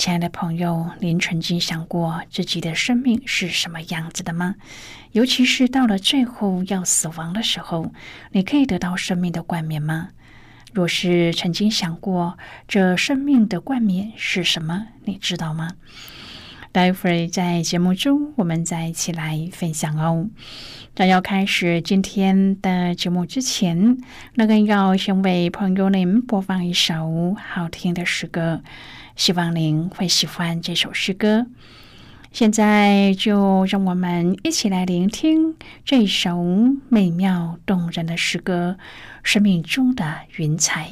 亲爱的朋友，您曾经想过自己的生命是什么样子的吗？尤其是到了最后要死亡的时候，你可以得到生命的冠冕吗？若是曾经想过这生命的冠冕是什么，你知道吗？待会儿在节目中，我们再一起来分享哦。在要开始今天的节目之前，那个要先为朋友您播放一首好听的诗歌。希望您会喜欢这首诗歌。现在就让我们一起来聆听这首美妙动人的诗歌《生命中的云彩》。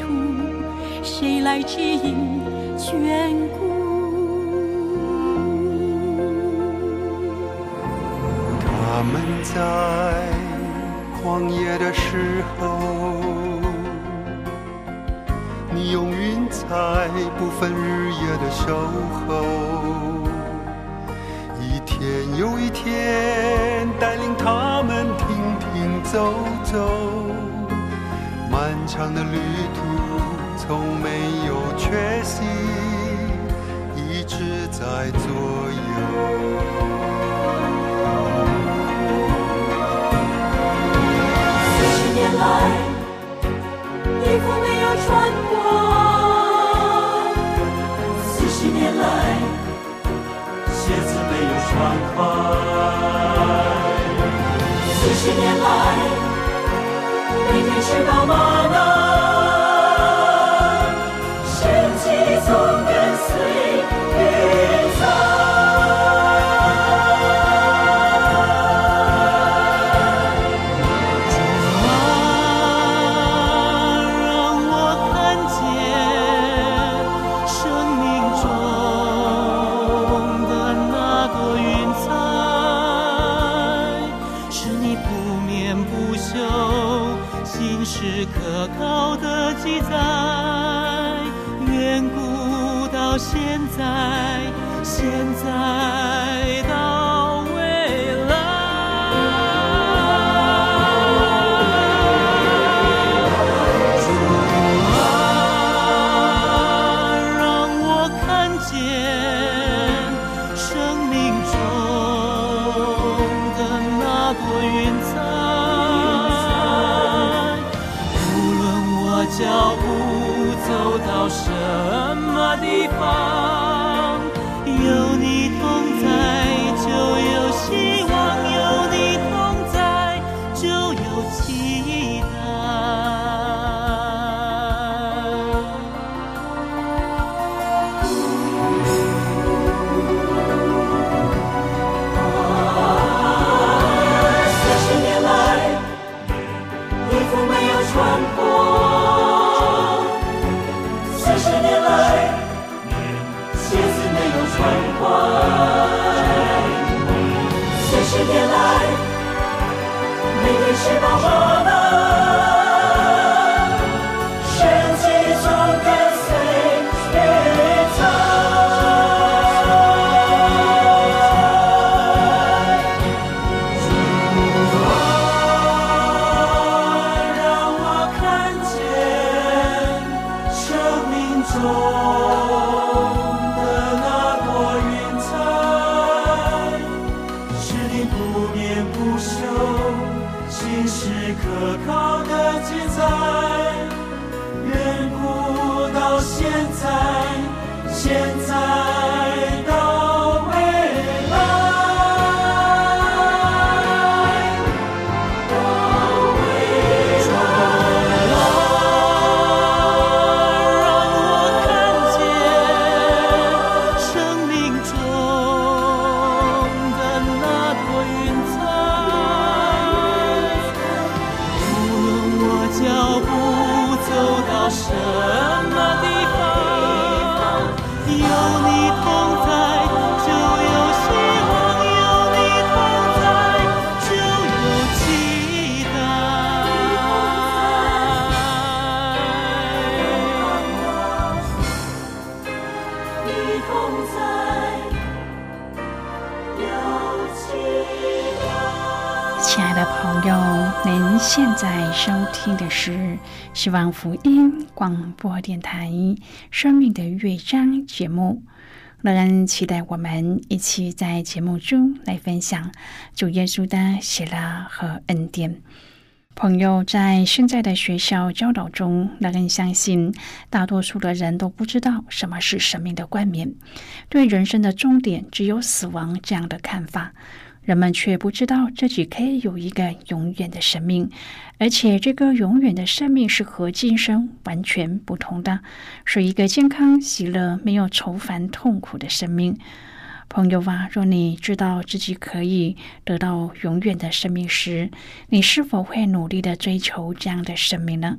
途，谁来指引眷顾？他们在旷野的时候，你用云彩不分日夜的守候。一天又一天，带领他们停停走走，漫长的旅途从没有缺席，一直在左右。四十年来，衣服没有穿过，四十年来。鞋子没有穿坏，四十年来，每天吃听的是希望福音广播电台《生命的乐章》节目，乐恩期待我们一起在节目中来分享主耶稣的喜乐和恩典。朋友在现在的学校教导中，乐恩相信大多数的人都不知道什么是生命的冠冕，对人生的终点只有死亡这样的看法。人们却不知道自己可以有一个永远的生命，而且这个永远的生命是和今生完全不同的，是一个健康、喜乐、没有愁烦、痛苦的生命。朋友啊，若你知道自己可以得到永远的生命时，你是否会努力的追求这样的生命呢？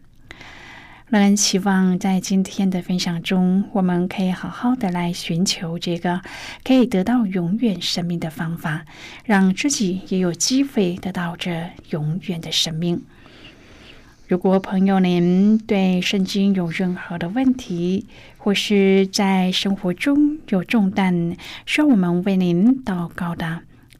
让人期望在今天的分享中，我们可以好好的来寻求这个可以得到永远生命的方法，让自己也有机会得到这永远的生命。如果朋友您对圣经有任何的问题，或是在生活中有重担需要我们为您祷告的，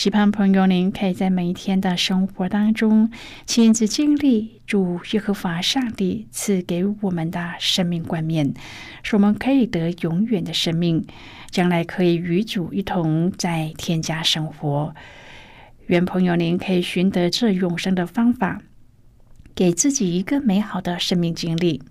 期盼朋友您可以在每一天的生活当中，亲自经历主耶和华上帝赐给我们的生命冠冕，使我们可以得永远的生命。将来可以与主一同在天家生活。愿朋友您可以寻得这永生的方法，给自己一个美好的生命经历。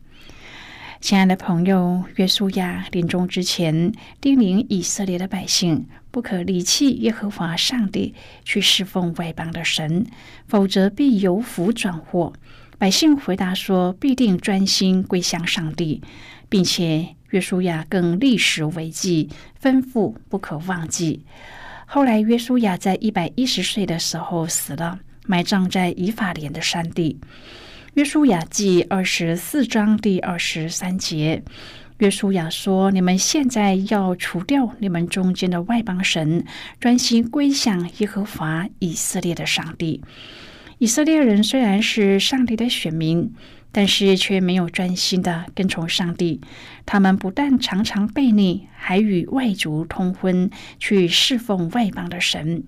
亲爱的朋友，约书亚临终之前叮咛以色列的百姓，不可离弃耶和华上帝，去侍奉外邦的神，否则必由福转祸。百姓回答说：“必定专心归向上帝，并且。”约书亚更立时为记，吩咐不可忘记。后来，约书亚在一百一十岁的时候死了，埋葬在以法莲的山地。约书亚记二十四章第二十三节，约书亚说：“你们现在要除掉你们中间的外邦神，专心归向耶和华以色列的上帝。”以色列人虽然是上帝的选民。但是却没有专心的跟从上帝，他们不但常常悖逆，还与外族通婚，去侍奉外邦的神。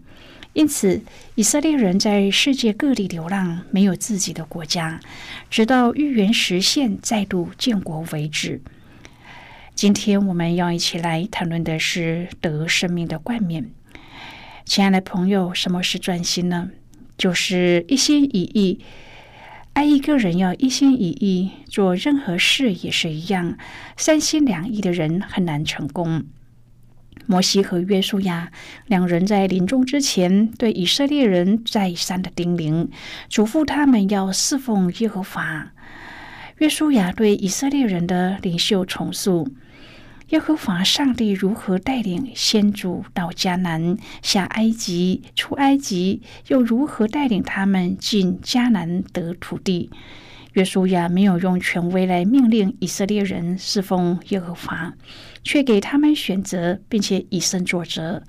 因此，以色列人在世界各地流浪，没有自己的国家，直到预言实现，再度建国为止。今天我们要一起来谈论的是得生命的冠冕。亲爱的朋友，什么是专心呢？就是一心一意。爱一个人要一心一意做任何事也是一样，三心两意的人很难成功。摩西和约书亚两人在临终之前，对以色列人再三的叮咛，嘱咐他们要侍奉耶和华。约书亚对以色列人的领袖重塑。耶和华上帝如何带领先祖到迦南、下埃及、出埃及，又如何带领他们进迦南得土地？约书亚没有用权威来命令以色列人侍奉耶和华，却给他们选择，并且以身作则。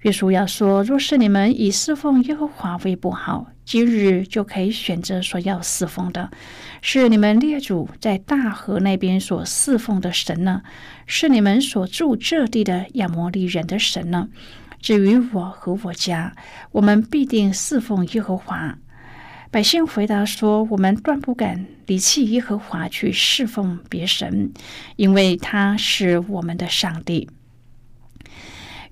约书亚说：“若是你们以侍奉耶和华为不好，今日就可以选择所要侍奉的，是你们列祖在大河那边所侍奉的神呢？是你们所住这地的亚摩利人的神呢？至于我和我家，我们必定侍奉耶和华。”百姓回答说：“我们断不敢离弃耶和华去侍奉别神，因为他是我们的上帝。”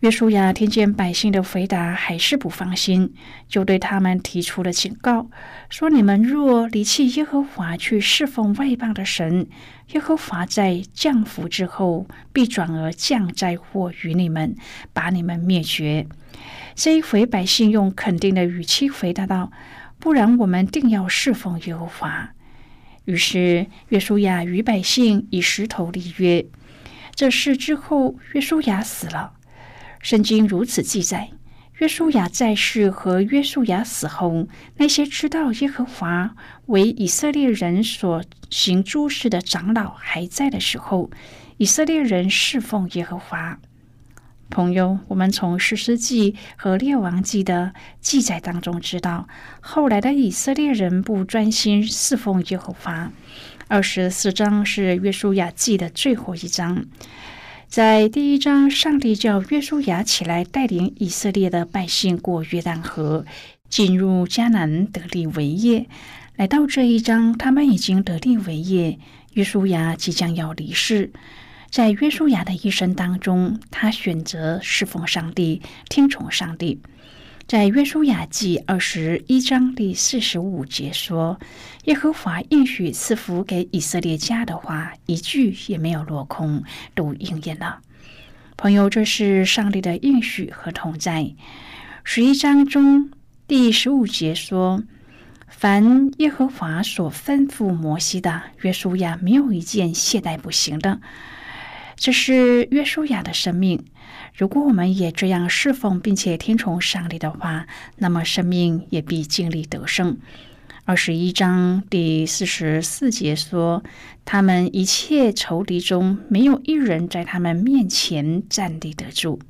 约书亚听见百姓的回答，还是不放心，就对他们提出了警告，说：“你们若离弃耶和华去侍奉外邦的神，耶和华在降福之后，必转而降灾祸于你们，把你们灭绝。”这一回，百姓用肯定的语气回答道：“不然，我们定要侍奉耶和华。”于是，约书亚与百姓以石头立约。这事之后，约书亚死了。圣经如此记载：约书亚在世和约书亚死后，那些知道耶和华为以色列人所行诸事的长老还在的时候，以色列人侍奉耶和华。朋友，我们从史诗记和列王记的记载当中知道，后来的以色列人不专心侍奉耶和华。二十四章是约书亚记的最后一章。在第一章，上帝叫约书亚起来带领以色列的百姓过约旦河，进入迦南得利为业。来到这一章，他们已经得利为业，约书亚即将要离世。在约书亚的一生当中，他选择侍奉上帝，听从上帝。在约书亚记二十一章第四十五节说：“耶和华应许赐福给以色列家的话，一句也没有落空，都应验了。”朋友，这是上帝的应许和同在。十一章中第十五节说：“凡耶和华所吩咐摩西的，约书亚没有一件懈怠不行的。”这是约书亚的生命。如果我们也这样侍奉并且听从上帝的话，那么生命也必经历得胜。二十一章第四十四节说：“他们一切仇敌中，没有一人在他们面前站立得住。”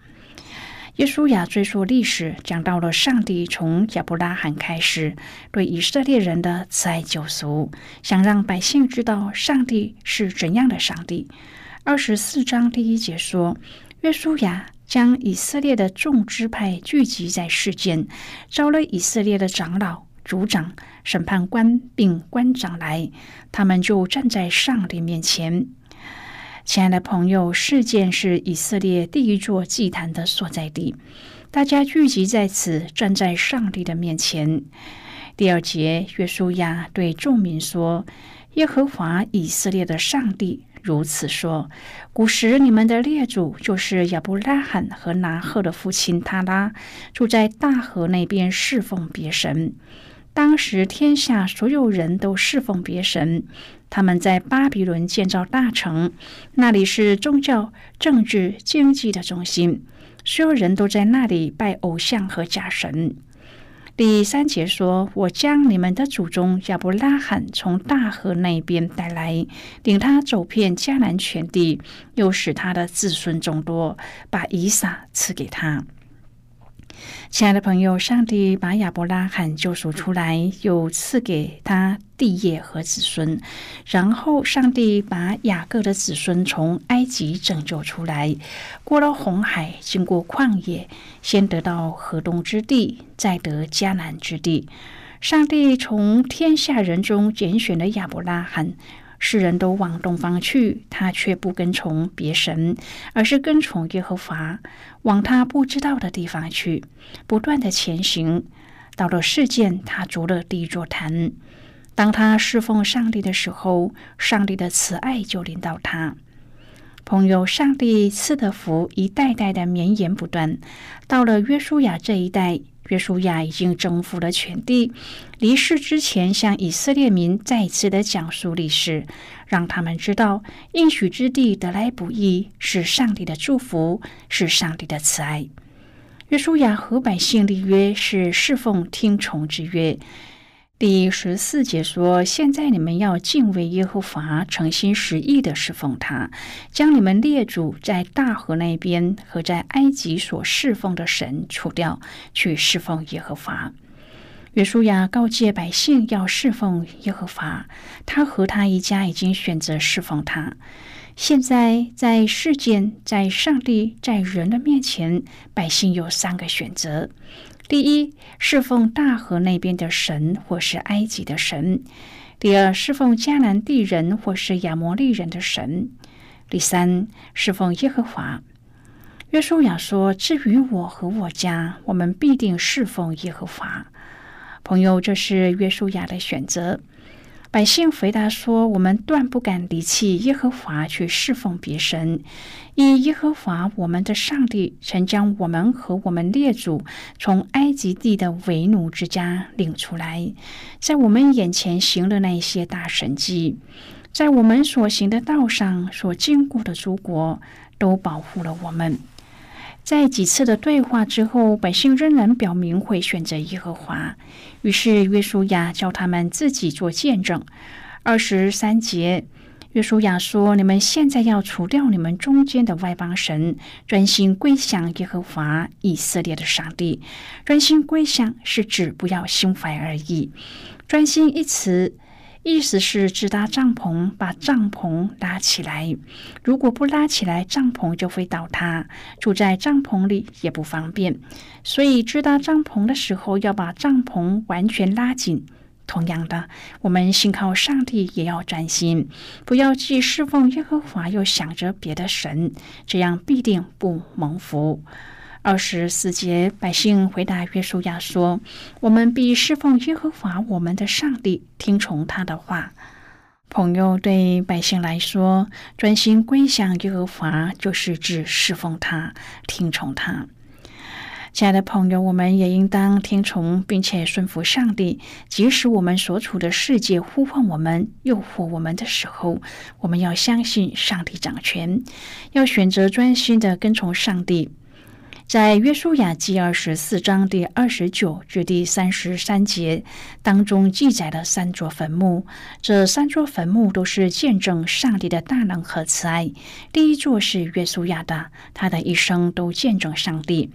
耶稣亚追溯历史，讲到了上帝从亚伯拉罕开始对以色列人的慈爱救赎，想让百姓知道上帝是怎样的上帝。二十四章第一节说：“约书亚。”将以色列的众支派聚集在世间，招了以色列的长老、族长、审判官并官长来，他们就站在上帝面前。亲爱的朋友，事件是以色列第一座祭坛的所在地，大家聚集在此，站在上帝的面前。第二节，约书亚对众民说：“耶和华以色列的上帝。”如此说，古时你们的列祖就是亚伯拉罕和拿赫的父亲他拉，住在大河那边侍奉别神。当时天下所有人都侍奉别神。他们在巴比伦建造大城，那里是宗教、政治、经济的中心，所有人都在那里拜偶像和假神。第三节说：“我将你们的祖宗亚伯拉罕从大河那边带来，领他走遍迦南全地，又使他的子孙众多，把以撒赐给他。”亲爱的朋友，上帝把亚伯拉罕救赎出来，又赐给他地业和子孙。然后，上帝把雅各的子孙从埃及拯救出来，过了红海，经过旷野，先得到河东之地，再得迦南之地。上帝从天下人中拣选了亚伯拉罕。世人都往东方去，他却不跟从别神，而是跟从耶和华，往他不知道的地方去，不断的前行。到了世间，他筑了第一座坛。当他侍奉上帝的时候，上帝的慈爱就临到他。朋友，上帝赐的福一代代的绵延不断，到了约书亚这一代。约书亚已经征服了全地，离世之前向以色列民再次的讲述历史，让他们知道应许之地得来不易，是上帝的祝福，是上帝的慈爱。约书亚和百姓立约是侍奉听从之约。第十四节说：“现在你们要敬畏耶和华，诚心实意的侍奉他，将你们列祖在大河那边和在埃及所侍奉的神除掉，去侍奉耶和华。”约书亚告诫百姓要侍奉耶和华，他和他一家已经选择侍奉他。现在在世间、在上帝、在人的面前，百姓有三个选择。第一，侍奉大河那边的神，或是埃及的神；第二，侍奉迦南地人或是亚摩利人的神；第三，侍奉耶和华。约书亚说：“至于我和我家，我们必定侍奉耶和华。”朋友，这是约书亚的选择。百姓回答说：“我们断不敢离弃耶和华去侍奉别神，因耶和华我们的上帝曾将我们和我们列祖从埃及地的为奴之家领出来，在我们眼前行了那些大神迹，在我们所行的道上所经过的诸国，都保护了我们。”在几次的对话之后，百姓仍然表明会选择耶和华。于是约书亚叫他们自己做见证。二十三节，约书亚说：“你们现在要除掉你们中间的外邦神，专心归向耶和华以色列的上帝。专心归向是指不要心怀而已。专心一词。”意思是支搭帐篷，把帐篷拉起来。如果不拉起来，帐篷就会倒塌，住在帐篷里也不方便。所以支搭帐篷的时候，要把帐篷完全拉紧。同样的，我们信靠上帝也要专心，不要既侍奉耶和华，又想着别的神，这样必定不蒙福。二十四节，百姓回答约书亚说：“我们必侍奉耶和华我们的上帝，听从他的话。”朋友对百姓来说，专心归向耶和华，就是指侍奉他，听从他。亲爱的朋友，我们也应当听从并且顺服上帝，即使我们所处的世界呼唤我们、诱惑我们的时候，我们要相信上帝掌权，要选择专心的跟从上帝。在约书亚记二十四章第二十九至第三十三节当中记载了三座坟墓，这三座坟墓都是见证上帝的大能和慈爱。第一座是约书亚的，他的一生都见证上帝。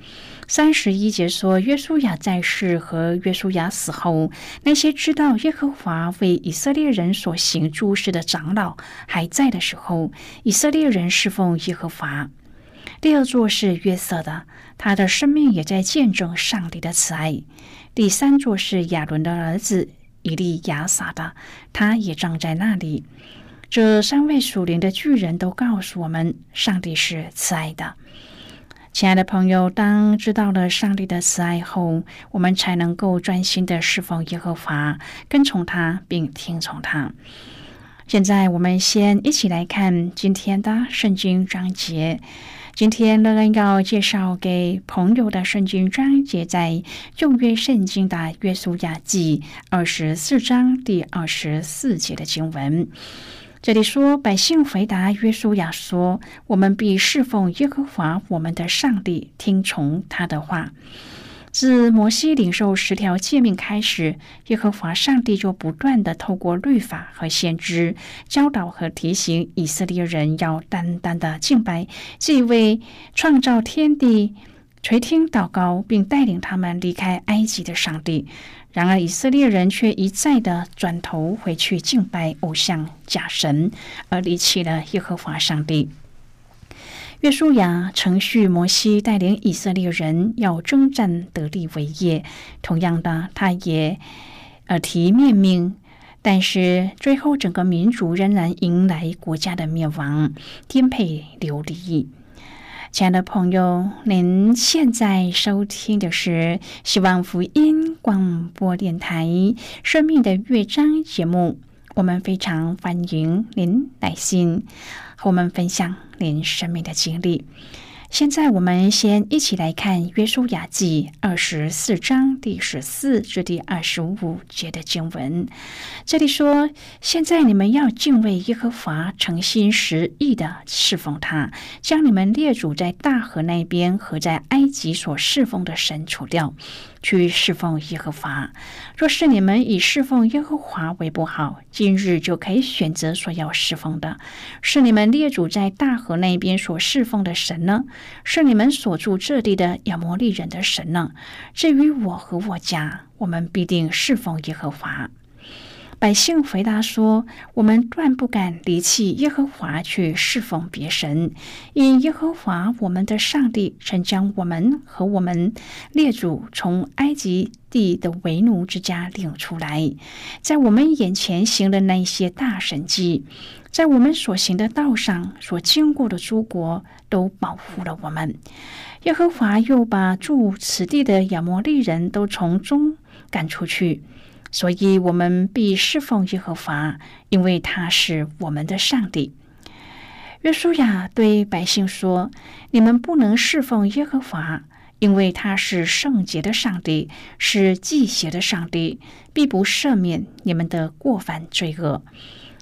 三十一节说，约书亚在世和约书亚死后，那些知道耶和华为以色列人所行诸事的长老还在的时候，以色列人侍奉耶和华。第二座是约瑟的，他的生命也在见证上帝的慈爱。第三座是亚伦的儿子以利亚撒的，他也葬在那里。这三位属灵的巨人都告诉我们，上帝是慈爱的。亲爱的朋友，当知道了上帝的慈爱后，我们才能够专心的侍奉耶和华，跟从他，并听从他。现在，我们先一起来看今天的圣经章节。今天乐恩要介绍给朋友的圣经章节，在旧约圣经的约书亚记二十四章第二十四节的经文。这里说，百姓回答约书亚说：“我们必侍奉耶和华我们的上帝，听从他的话。”自摩西领受十条诫命开始，耶和华上帝就不断的透过律法和先知教导和提醒以色列人要单单的敬拜这位创造天地、垂听祷告并带领他们离开埃及的上帝。然而，以色列人却一再的转头回去敬拜偶像假神，而离弃了耶和华上帝。约书亚程序摩西带领以色列人要征战得利为业，同样的，他也耳提面命，但是最后整个民族仍然迎来国家的灭亡，颠沛流离。亲爱的朋友，您现在收听的是希望福音广播电台《生命的乐章》节目，我们非常欢迎您来信我们分享。您生命的经历，现在我们先一起来看《约书亚记》二十四章第十四至第二十五节的经文。这里说：“现在你们要敬畏耶和华，诚心实意的侍奉他，将你们列祖在大河那边和在埃及所侍奉的神除掉。”去侍奉耶和华。若是你们以侍奉耶和华为不好，今日就可以选择所要侍奉的。是你们列祖在大河那边所侍奉的神呢？是你们所住这地的亚摩利人的神呢？至于我和我家，我们必定侍奉耶和华。百姓回答说：“我们断不敢离弃耶和华去侍奉别神，因耶和华我们的上帝曾将我们和我们列祖从埃及地的为奴之家领出来，在我们眼前行的那些大神迹，在我们所行的道上所经过的诸国，都保护了我们。耶和华又把住此地的亚摩利人都从中赶出去。”所以，我们必侍奉耶和华，因为他是我们的上帝。约书亚对百姓说：“你们不能侍奉耶和华，因为他是圣洁的上帝，是祭邪的上帝，必不赦免你们的过犯罪恶。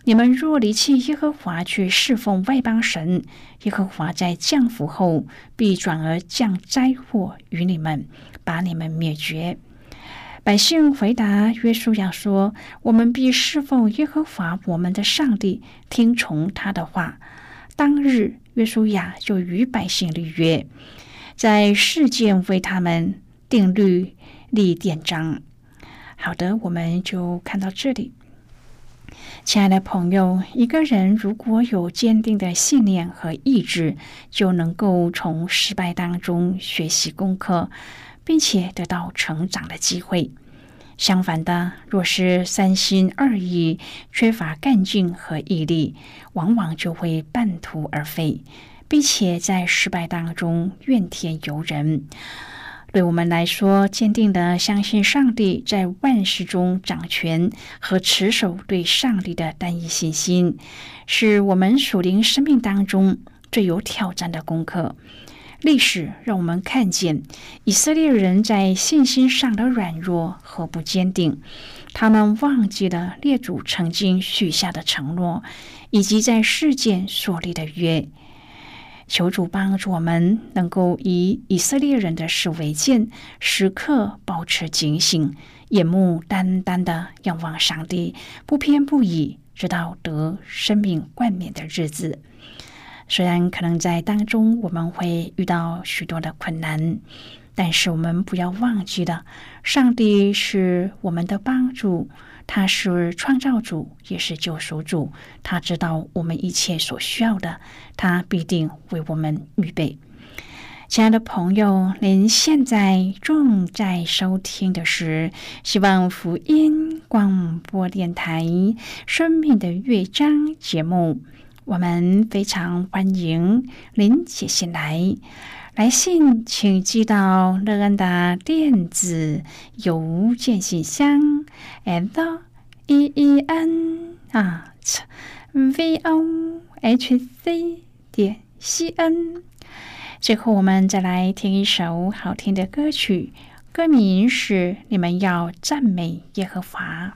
你们若离弃耶和华去侍奉外邦神，耶和华在降福后必转而降灾祸于你们，把你们灭绝。”百姓回答约书亚说：“我们必侍奉耶和华我们的上帝，听从他的话。”当日，约书亚就与百姓立约，在世间为他们定律立典章。好的，我们就看到这里。亲爱的朋友，一个人如果有坚定的信念和意志，就能够从失败当中学习功课。并且得到成长的机会。相反的，若是三心二意、缺乏干劲和毅力，往往就会半途而废，并且在失败当中怨天尤人。对我们来说，坚定的相信上帝在万事中掌权和持守对上帝的单一信心，是我们属灵生命当中最有挑战的功课。历史让我们看见以色列人在信心上的软弱和不坚定，他们忘记了列祖曾经许下的承诺，以及在世间所立的约。求主帮助我们，能够以以色列人的事为鉴，时刻保持警醒，眼目单单的仰望上帝，不偏不倚，直到得生命冠冕的日子。虽然可能在当中我们会遇到许多的困难，但是我们不要忘记了，上帝是我们的帮助，他是创造主，也是救赎主，他知道我们一切所需要的，他必定为我们预备。亲爱的朋友，您现在正在收听的是希望福音广播电台《生命的乐章》节目。我们非常欢迎您写信来，来信请寄到乐安的电子邮件信箱，l e e n 啊 v o h c 点 c n。最后，我们再来听一首好听的歌曲，歌名是《你们要赞美耶和华》。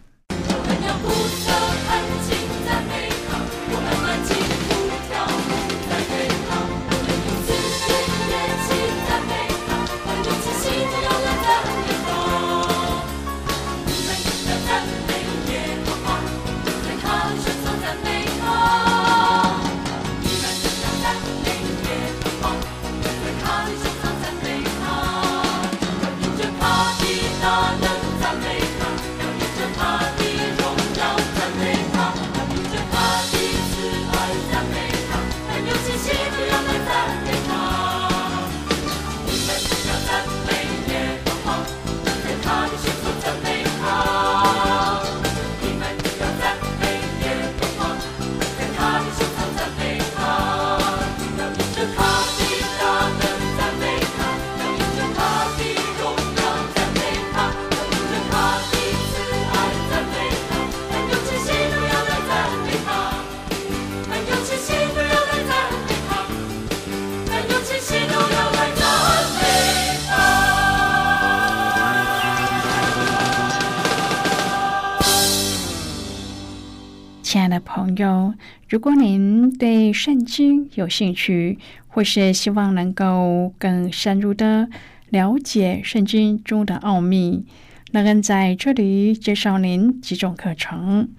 如果您对圣经有兴趣，或是希望能够更深入的了解圣经中的奥秘，那恩在这里介绍您几种课程。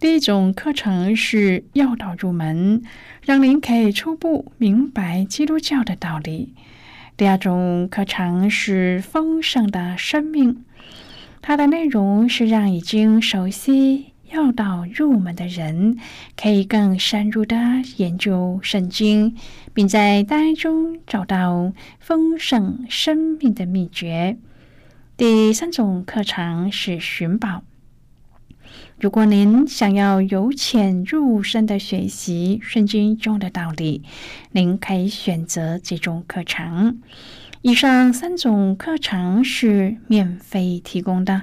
第一种课程是要道入门，让您可以初步明白基督教的道理。第二种课程是丰盛的生命，它的内容是让已经熟悉。要到入门的人可以更深入的研究圣经，并在当中找到丰盛生命的秘诀。第三种课程是寻宝。如果您想要由浅入深的学习圣经中的道理，您可以选择这种课程。以上三种课程是免费提供的。